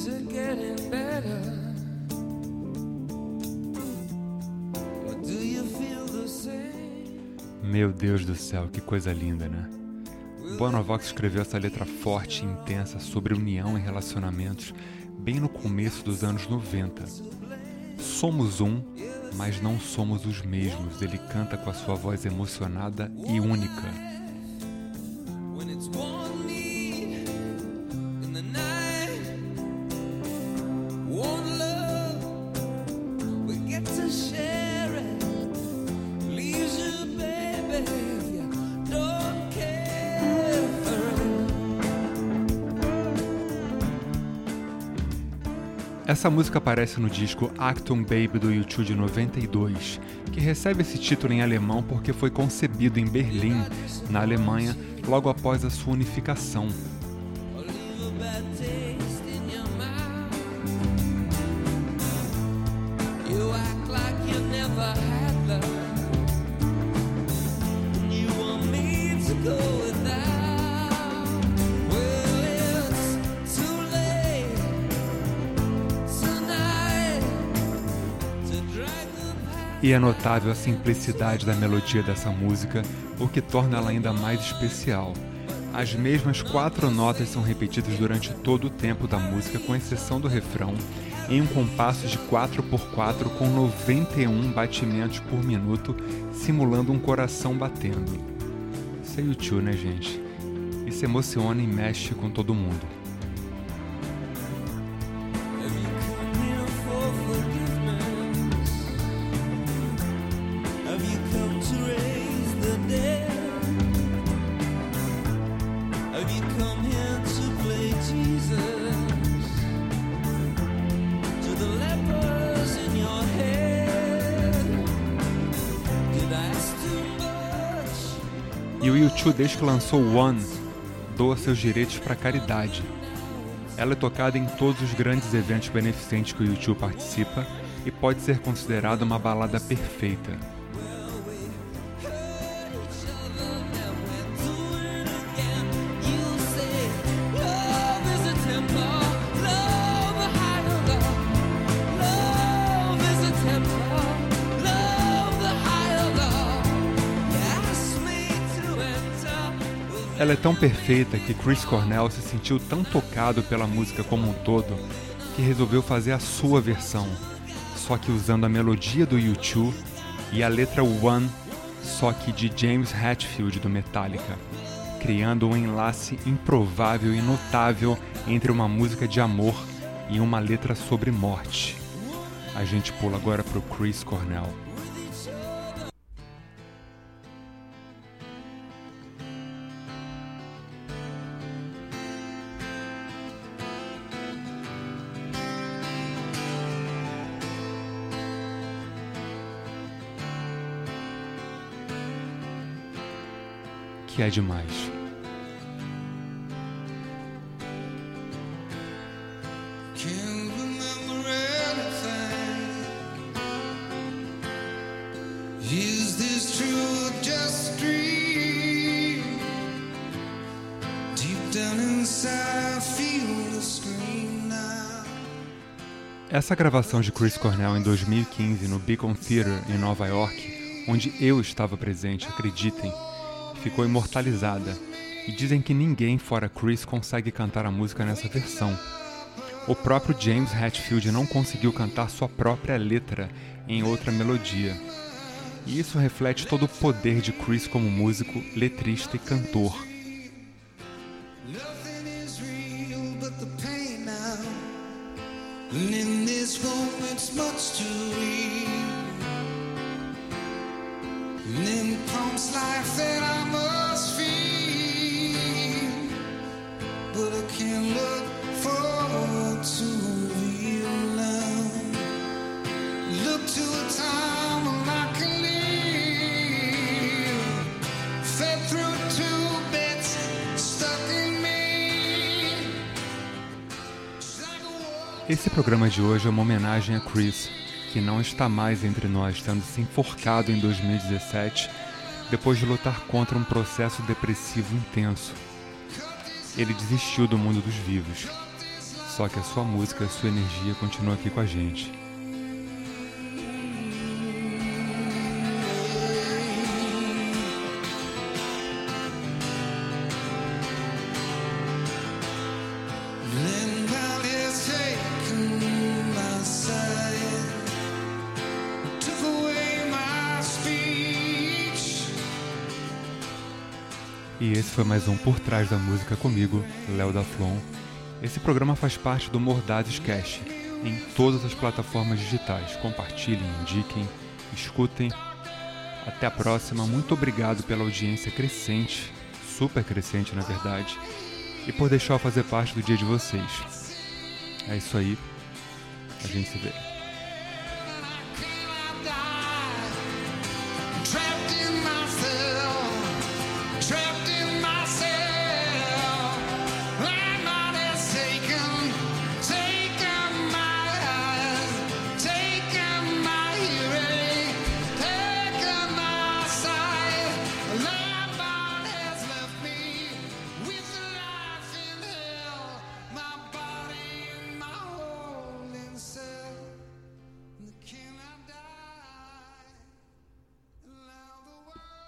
Is it getting better? Meu Deus do céu, que coisa linda, né? Bonovox escreveu essa letra forte e intensa sobre união e relacionamentos bem no começo dos anos 90. Somos um, mas não somos os mesmos, ele canta com a sua voz emocionada e única. Essa música aparece no disco Acton Baby do YouTube de 92, que recebe esse título em alemão porque foi concebido em Berlim, na Alemanha, logo após a sua unificação. E é notável a simplicidade da melodia dessa música, o que torna ela ainda mais especial. As mesmas quatro notas são repetidas durante todo o tempo da música, com exceção do refrão, em um compasso de 4x4 com 91 batimentos por minuto, simulando um coração batendo. Isso é YouTube, né, gente? Isso emociona e mexe com todo mundo. E o YouTube, desde que lançou One, doa seus direitos para caridade. Ela é tocada em todos os grandes eventos beneficentes que o YouTube participa e pode ser considerada uma balada perfeita. Ela é tão perfeita que Chris Cornell se sentiu tão tocado pela música como um todo que resolveu fazer a sua versão, só que usando a melodia do U2 e a letra One, só que de James Hetfield do Metallica, criando um enlace improvável e notável entre uma música de amor e uma letra sobre morte. A gente pula agora pro Chris Cornell. Que é demais. Essa gravação de Chris Cornell em 2015 no Beacon Theatre em Nova York, onde eu estava presente, acreditem, ficou imortalizada, e dizem que ninguém fora Chris consegue cantar a música nessa versão. O próprio James Hetfield não conseguiu cantar sua própria letra em outra melodia. E isso reflete todo o poder de Chris como músico, letrista e cantor. Esse programa de hoje é uma homenagem a Chris que não está mais entre nós, tendo se enforcado em 2017 depois de lutar contra um processo depressivo intenso. Ele desistiu do mundo dos vivos. Só que a sua música, a sua energia continua aqui com a gente. E esse foi mais um Por Trás da Música comigo, Léo da Flon. Esse programa faz parte do Mordazes Cast, em todas as plataformas digitais. Compartilhem, indiquem, escutem. Até a próxima. Muito obrigado pela audiência crescente, super crescente na verdade, e por deixar eu fazer parte do dia de vocês. É isso aí. A gente se vê.